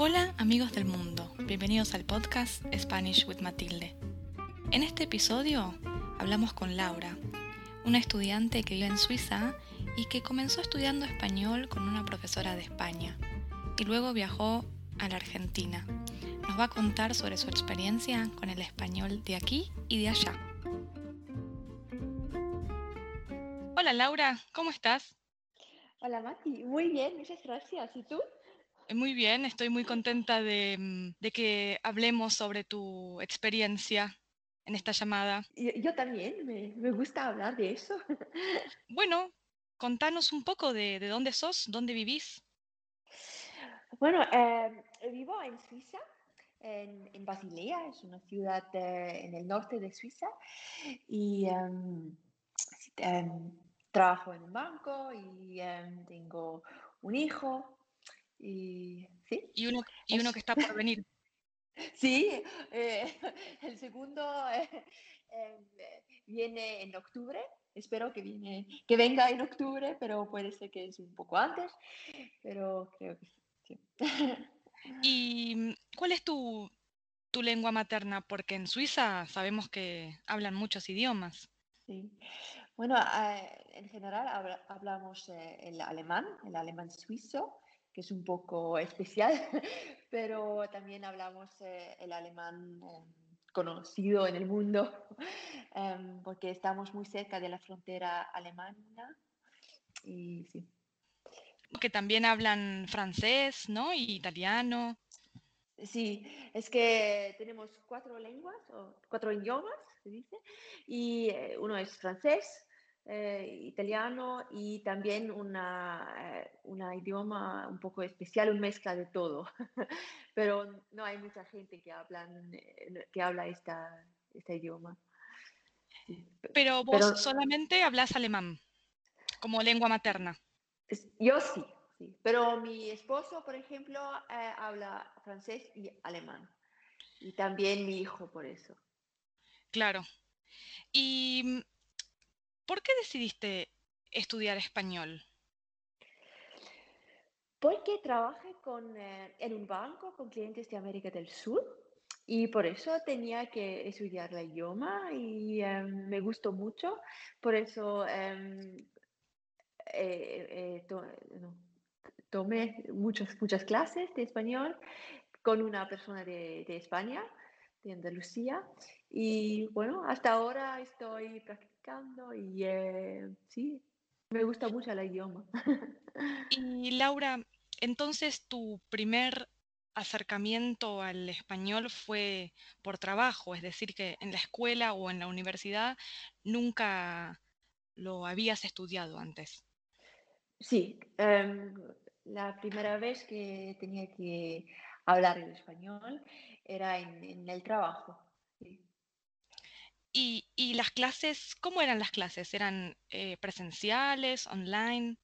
Hola amigos del mundo, bienvenidos al podcast Spanish with Matilde. En este episodio hablamos con Laura, una estudiante que vive en Suiza y que comenzó estudiando español con una profesora de España y luego viajó a la Argentina. Nos va a contar sobre su experiencia con el español de aquí y de allá. Hola Laura, ¿cómo estás? Hola Mati, muy bien, muchas gracias. ¿Y tú? Muy bien, estoy muy contenta de, mm, que hablemos sobre tu experiencia en esta llamada. Yo, también, me, gusta hablar de eso. Bueno, contanos un poco de, dónde sos, dónde vivís. Bueno, em, vivo en Suiza, en, Basilea, es una ciudad eh, en el norte de Suiza, y em, trabajo en un banco y tengo un hijo y, ¿sí? y, uno, y uno que está por venir. Sí, eh, el segundo eh, em, viene en octubre. Espero que, viene, que venga en octubre, pero puede ser que es un poco antes. Pero creo que sí. ¿Y mm, cuál es tu, tu lengua materna? Porque en Suiza sabemos que hablan muchos idiomas. Sí. Bueno, eh, en general hablamos el alemán, el alemán suizo, que es un poco especial, pero también hablamos eh, el alemán em, conocido en el mundo, em, porque estamos muy cerca de la frontera alemana. Y sí. Que también hablan francés, ¿no? Y italiano. Sí, es que tenemos cuatro lenguas, o cuatro idiomas, se dice, y eh, uno es francés, eh, italiano y también una, eh, una, idioma un poco especial, una mezcla de todo. Pero no hay mucha gente que, hablan, eh, que habla esta, este idioma. Pero vos solamente hablas alemán como lengua materna. Yo sí, sí. Pero mi esposo, por ejemplo, habla francés y alemán. Y también mi hijo por eso. Claro. Y ¿Por qué decidiste estudiar español? Porque trabajé con, eh, en un banco con clientes de América del Sur y por eso tenía que estudiar el idioma y em, me gustó mucho. Por eso em, tomé muchas, muchas clases de español con una persona de España, de Andalucía. Y bueno, hasta ahora estoy practicando y eh, sí, me gusta mucho el idioma. Y Laura, entonces tu primer acercamiento al español fue por trabajo, es decir, que en la escuela o en la universidad nunca lo habías estudiado antes. Sí, em, la primera vez que tenía que hablar el español era en, el trabajo. ¿Y, las clases, cómo eran las clases? ¿Eran eh, presenciales, online?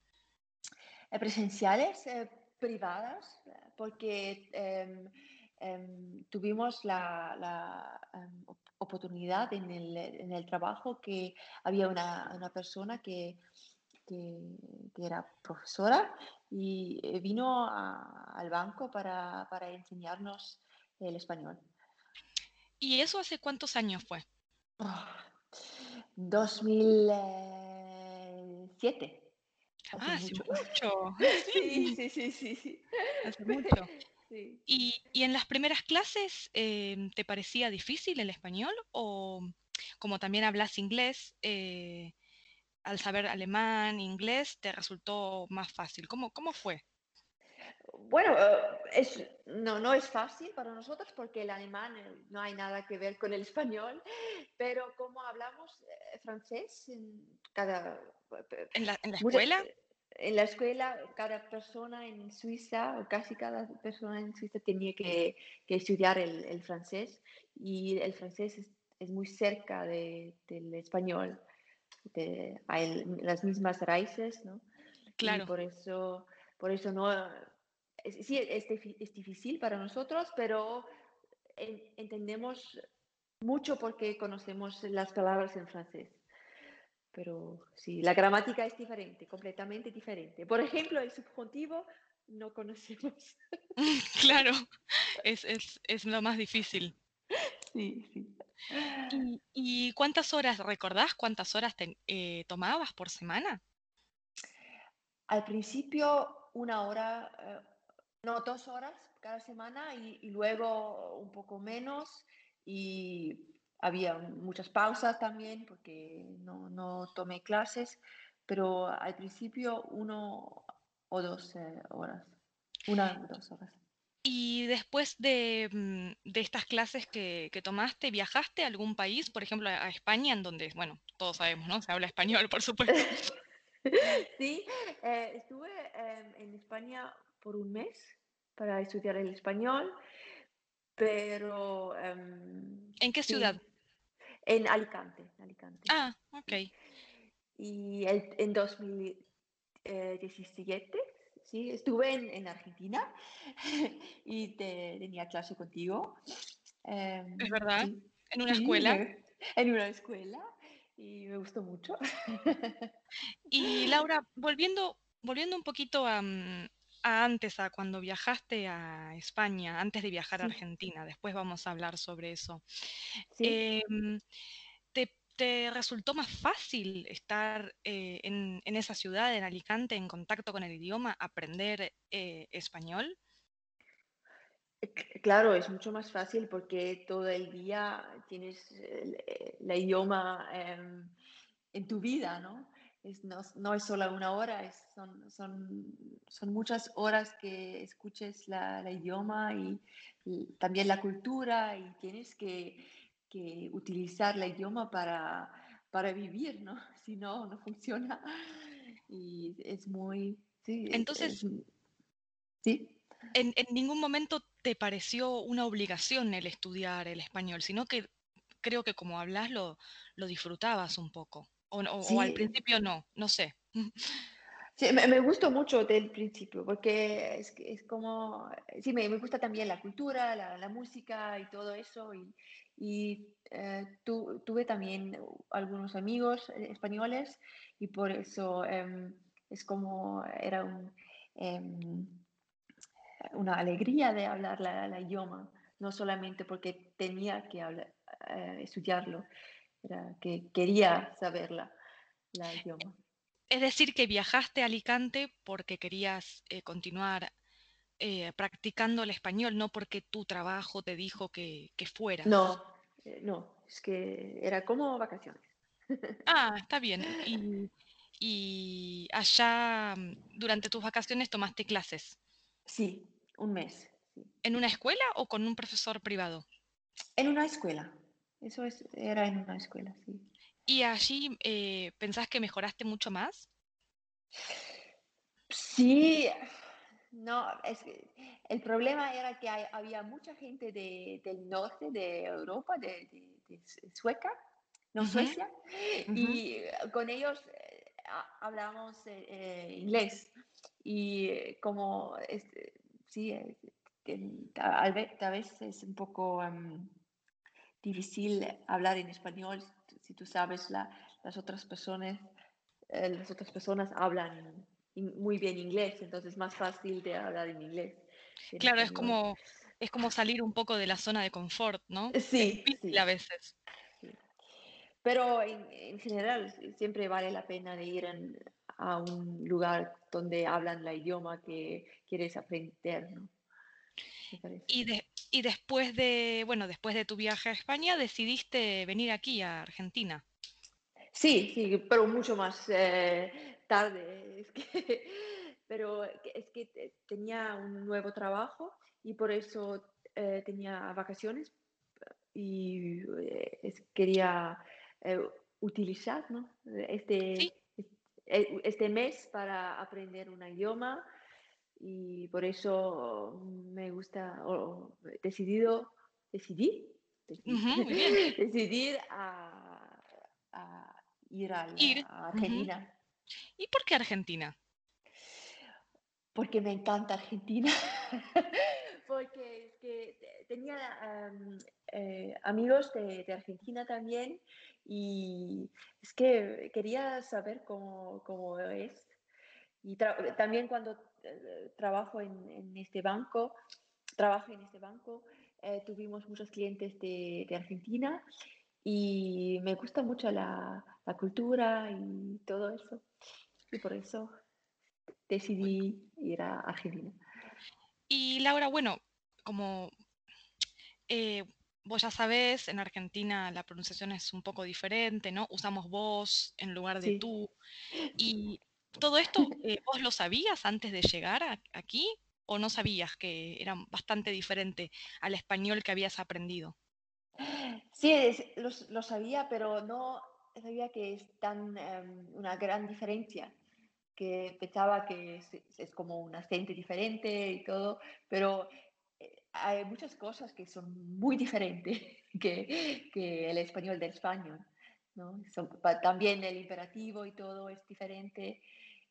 Eh, presenciales, eh, privadas, porque em, em, tuvimos la, em, oportunidad en el, trabajo que había una, persona que, era profesora y vino al banco para, para enseñarnos el español. ¿Y eso hace cuántos años fue? 2007. Ah, hace mucho. Sí, sí, sí, sí. Hace mucho. ¿Y, en las primeras clases em, te parecía difícil el español o como también hablas inglés, eh, al saber alemán, inglés, te resultó más fácil? ¿Cómo, cómo fue? Bueno, eh, es, no, no es fácil para nosotros porque el alemán eh, no hay nada que ver con el español, pero como hablamos eh, francés en cada... ¿En la, escuela? en la escuela, cada persona en Suiza, o casi cada persona en Suiza tenía que, estudiar el, francés y el francés es, muy cerca del español. hay las mismas raíces, ¿no? Claro. por eso, por eso no sí, es, difícil para nosotros, pero entendemos mucho porque conocemos las palabras en francés. Pero sí, la gramática es diferente, completamente diferente. Por ejemplo, el subjuntivo no conocemos. Claro, es, es, es lo más difícil. Sí, sí. ¿Y, y cuántas horas, recordás cuántas horas te- eh, tomabas por semana? Al principio una hora, eh, no, dos horas cada semana y, y luego un poco menos y había muchas pausas también porque no, no tomé clases, pero al principio uno o dos eh, horas, una o dos horas. Y después de, mm, de estas clases que, que tomaste, ¿viajaste a algún país, por ejemplo, a a España, en donde, bueno, todos sabemos, ¿no? Se habla español, por supuesto. Sí, eh, estuve em, en España por un mes para estudiar el español, pero em, ¿En qué ciudad? en Alicante, Alicante. Ah, ok. Y el- en 2017, sí, estuve en, en Argentina y te- tenía clase contigo. Em, ¿Es verdad? sí, ¿En una escuela? en una escuela y me gustó mucho. Y Laura, volviendo, volviendo un poquito a, mm, a antes, a cuando viajaste a España, antes de viajar a Argentina, después vamos a hablar sobre eso. sí. Em, ¿te, te resultó más fácil estar eh, en, en esa ciudad, en Alicante, en contacto con el idioma, aprender eh, español? Eh, Claro, es mucho más fácil porque todo el día tienes el, idioma em, en tu vida, ¿no? Es, no, es no es solo una hora, es, son, son, son muchas horas que escuches la, la idioma y, y también la cultura y tienes que, que utilizar el idioma para, para vivir, ¿no? Si no, no funciona. Y es muy, sí, Entonces, es- sí. en, en ningún momento te pareció una obligación el estudiar el español, sino que creo que como hablas lo, lo disfrutabas un poco. O, al principio no, no sé. Sí, me, me gustó mucho del principio, porque es, como, sí, me, me gusta también la cultura, la, la música y todo eso, y, y eh, tu- tuve también algunos amigos eh, españoles, y por eso em, es como, era un, em, una alegría de hablar la, la idioma, no solamente porque tenía que hablar, eh, estudiarlo, era que quería saberla, la idioma. Es decir, que viajaste a Alicante porque querías eh, continuar eh, practicando el español, no porque tu trabajo te dijo que, que fueras. No, eh, no, es que era como vacaciones. Ah, está bien. Y, y allá, mm, durante tus vacaciones, tomaste clases. Sí, un mes, sí. ¿En una escuela o con un profesor privado? En una escuela, eso es, era en una escuela, sí. ¿Y allí eh, pensás que mejoraste mucho más? Sí, no, es que el problema era que hay- había mucha gente de- del norte de Europa, de, de- de Su- Sueca, no Suecia, y con ellos eh, ha- hablamos eh, eh, inglés. Y como, este, sí, tal vez, tal vez es un poco em, difícil hablar en español si tú sabes la- las otras personas, eh, las otras personas hablan in- muy bien inglés, entonces es más fácil de hablar en inglés en Claro, es español. como, es como salir un poco de la zona de confort, ¿no? Es Sí, a sí, veces. sí. Pero en, en general si- siempre vale la pena de ir en- a un lugar donde hablan la idioma que quieres aprender, ¿no? Y, de- y después de, bueno, después de tu viaje a España, decidiste venir aquí a Argentina. Sí, sí, pero mucho más eh, tarde. Es que, pero es que te- tenía un nuevo trabajo y por eso eh, tenía vacaciones y eh, quería utilizar, ¿no? Este, este este mes para aprender un idioma y por eso me gusta, o decidido, decidí, decidí, decidir a, a ir a, la- Ir. a ujú. Argentina, ¿Y por qué Argentina? porque me encanta Argentina, porque es que te- tenía eh, amigos de, de Argentina también y es que quería saber cómo, cómo es. Y también cuando trabajo en, este banco, trabajo en este banco, eh, tuvimos muchos clientes de, Argentina y me gusta mucho la, cultura y todo eso. Y por eso decidí ir a Argentina. Y Laura, bueno, como vos ya sabés, en Argentina la pronunciación es un poco diferente, ¿no? Usamos vos en lugar de tú. Y todo esto, eh, ¿vos lo sabías antes de llegar aquí o no sabías que era bastante diferente al español que habías aprendido? Sí, lo, sabía, pero no sabía que es tan em, una gran diferencia que pensaba que es, es, como un acento diferente y todo, pero hay muchas cosas que son muy diferentes que, que el español del español. ¿no? también el imperativo y todo es diferente.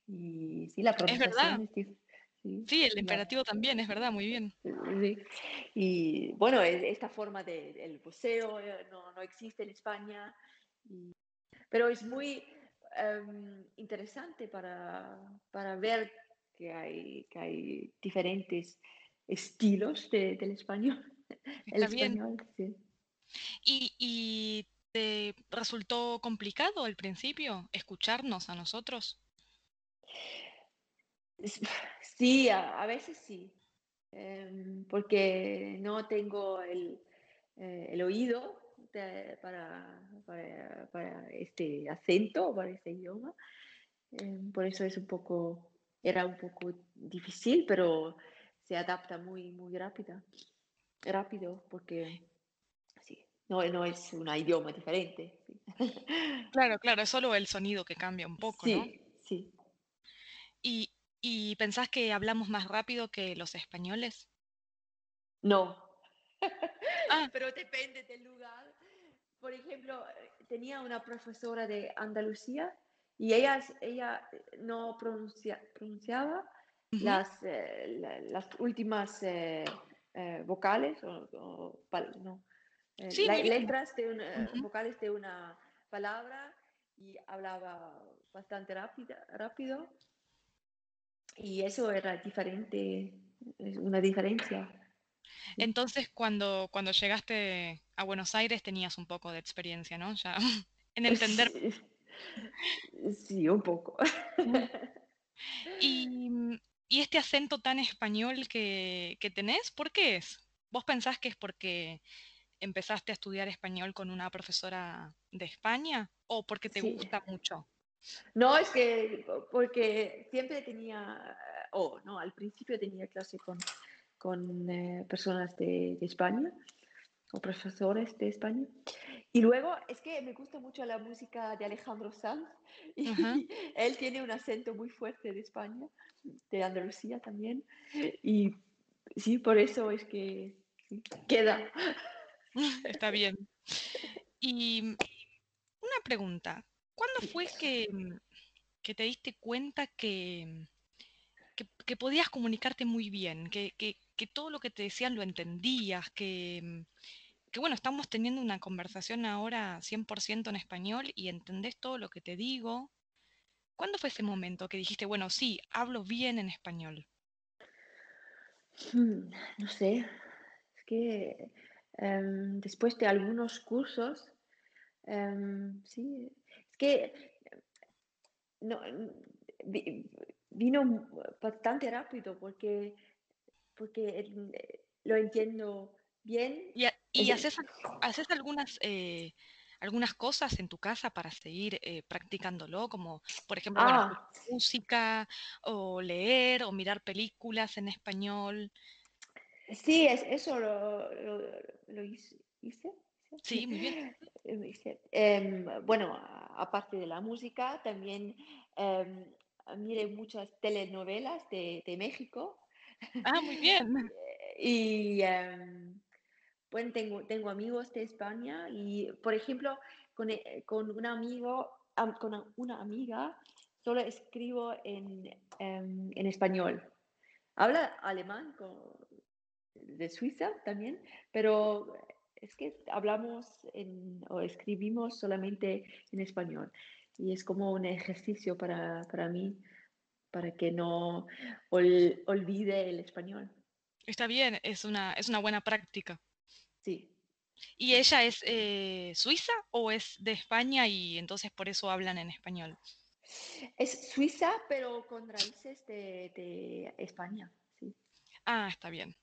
Y sí, la pronunciación es, verdad. Sí, el imperativo también, es verdad, muy bien. Sí. Y bueno, esta forma del de, buceo eh, no, no, existe en España, pero es muy em, interesante para, para, ver que hay, que hay diferentes estilos del español. El español, sí. ¿Y, te resultó complicado al principio escucharnos a nosotros? Sí, a, veces sí, em, porque no tengo el, eh, oído para, para, este acento, para este idioma. Em, por eso es un poco, era un poco difícil, pero se adapta muy, muy rápida, rápido porque sí, no, no es un idioma diferente. Claro, claro, es solo el sonido que cambia un poco, sí, ¿no? Sí, ¿Y, ¿Y pensás que hablamos más rápido que los españoles? No. Ah. Pero depende del lugar. Por ejemplo, tenía una profesora de Andalucía y ella, ella no pronuncia, pronunciaba las, eh, las últimas eh, eh, vocales o, no, letras de una, vocales de una palabra y hablaba bastante rápida, rápido y eso era diferente, una diferencia. Entonces, cuando, cuando llegaste a Buenos Aires tenías un poco de experiencia, ¿no? Ya en entender. Sí, un poco. Y mm, ¿Y este acento tan español que, tenés, por qué es? ¿Vos pensás que es porque empezaste a estudiar español con una profesora de España o porque te gusta mucho? No, es que porque siempre tenía, o no, al principio tenía clase con, con eh, personas de, España o profesores de España. Y luego es que me gusta mucho la música de Alejandro Sanz y él tiene un acento muy fuerte de España de Andalucía también. Y sí, por eso es que queda. Está bien. Y una pregunta, ¿cuándo fue que, que te diste cuenta que, que, podías comunicarte muy bien, que, que, todo lo que te decían lo entendías, que, que bueno, estamos teniendo una conversación ahora 100% en español y entendés todo lo que te digo. ¿Cuándo fue ese momento que dijiste, bueno, sí, hablo bien en español? Hmm, no sé, es que em, después de algunos cursos, em, sí, es que no, vino bastante rápido porque, porque lo entiendo bien. ¿Y, haces, haces algunas eh, algunas cosas en tu casa para seguir eh, practicándolo, como por ejemplo ah. música o leer o mirar películas en español. Sí, es, eso lo, hice. Sí, muy bien. Em, bueno, aparte de la música, también eh, miré muchas telenovelas de, México. Ah, muy bien. y em, bueno, tengo, tengo amigos de España y, por ejemplo, con, eh, con un amigo, con una amiga, solo escribo en, en español. Habla alemán de Suiza también, pero es que hablamos o escribimos solamente en español. Y es como un ejercicio para, para mí, para que no olvide el español. Está bien, es una, es una buena práctica. Sí. ¿Y ella es eh, suiza o es de España y entonces por eso hablan en español? Es suiza, pero con raíces de, España, sí. Ah, está bien.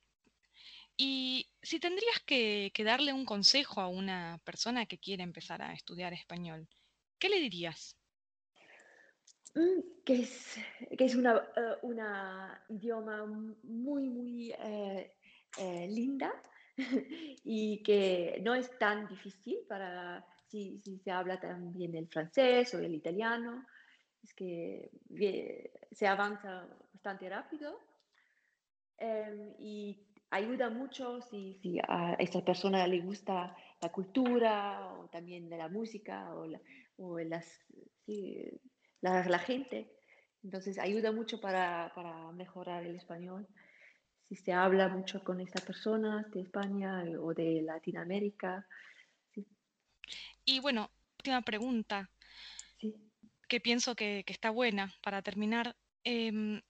Y si tendrías que, darle un consejo a una persona que quiere empezar a estudiar español, ¿qué le dirías? Mm, que es, que es una, uh, idioma muy, muy eh, eh, linda y que no es tan difícil para si, si, se habla también el francés o el italiano. Es que se avanza bastante rápido em, y ayuda mucho si, si, a esta persona le gusta la cultura o también de la música o, o las, la, la, gente. Entonces ayuda mucho para, para, mejorar el español. Si se habla mucho con estas personas de España o de Latinoamérica. Y bueno, última pregunta, que pienso que, que, está buena para terminar. Eh,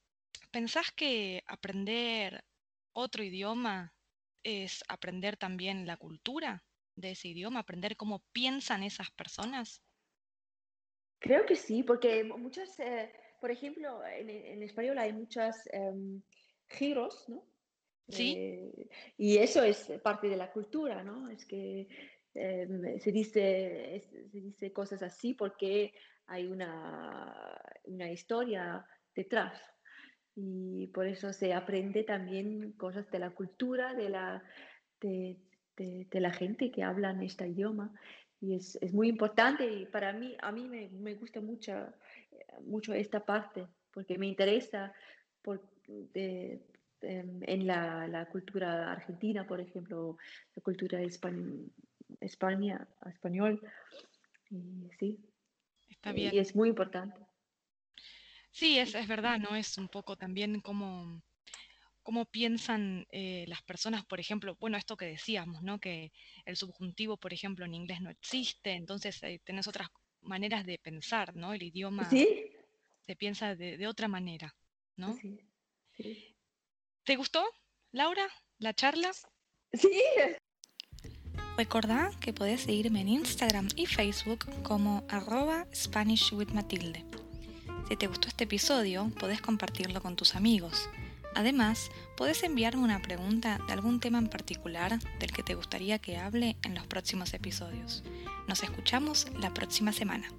¿Pensás que aprender otro idioma es aprender también la cultura de ese idioma, aprender cómo piensan esas personas? Creo que sí, porque muchas, eh, por ejemplo, en, español hay muchos em, giros, ¿no? Sí. Eh, y eso es parte de la cultura, ¿no? Es que em, se, dice, se dice cosas así porque hay una, una historia detrás y por eso se aprende también cosas de la cultura, de la, de, de, la gente que habla en este idioma. Y es, es, muy importante y para mí, a mí me, me gusta mucho, mucho esta parte porque me interesa por, de, em, en la, la, cultura argentina, por ejemplo, la cultura España, España español. Y sí, Está bien. y es muy importante. Sí, es, es verdad, ¿no? Es un poco también cómo, cómo piensan eh, las personas, por ejemplo, bueno, esto que decíamos, ¿no? Que el subjuntivo, por ejemplo, en inglés no existe, entonces eh, tenés otras maneras de pensar, ¿no? El idioma ¿Sí? se piensa de, de otra manera, ¿no? Sí, sí. ¿Te gustó, Laura, la charla? Sí. Recordá que podés seguirme en Instagram y Facebook como arroba Spanish with Matilde. Si te gustó este episodio, podés compartirlo con tus amigos. Además, podés enviarme una pregunta de algún tema en particular del que te gustaría que hable en los próximos episodios. Nos escuchamos la próxima semana.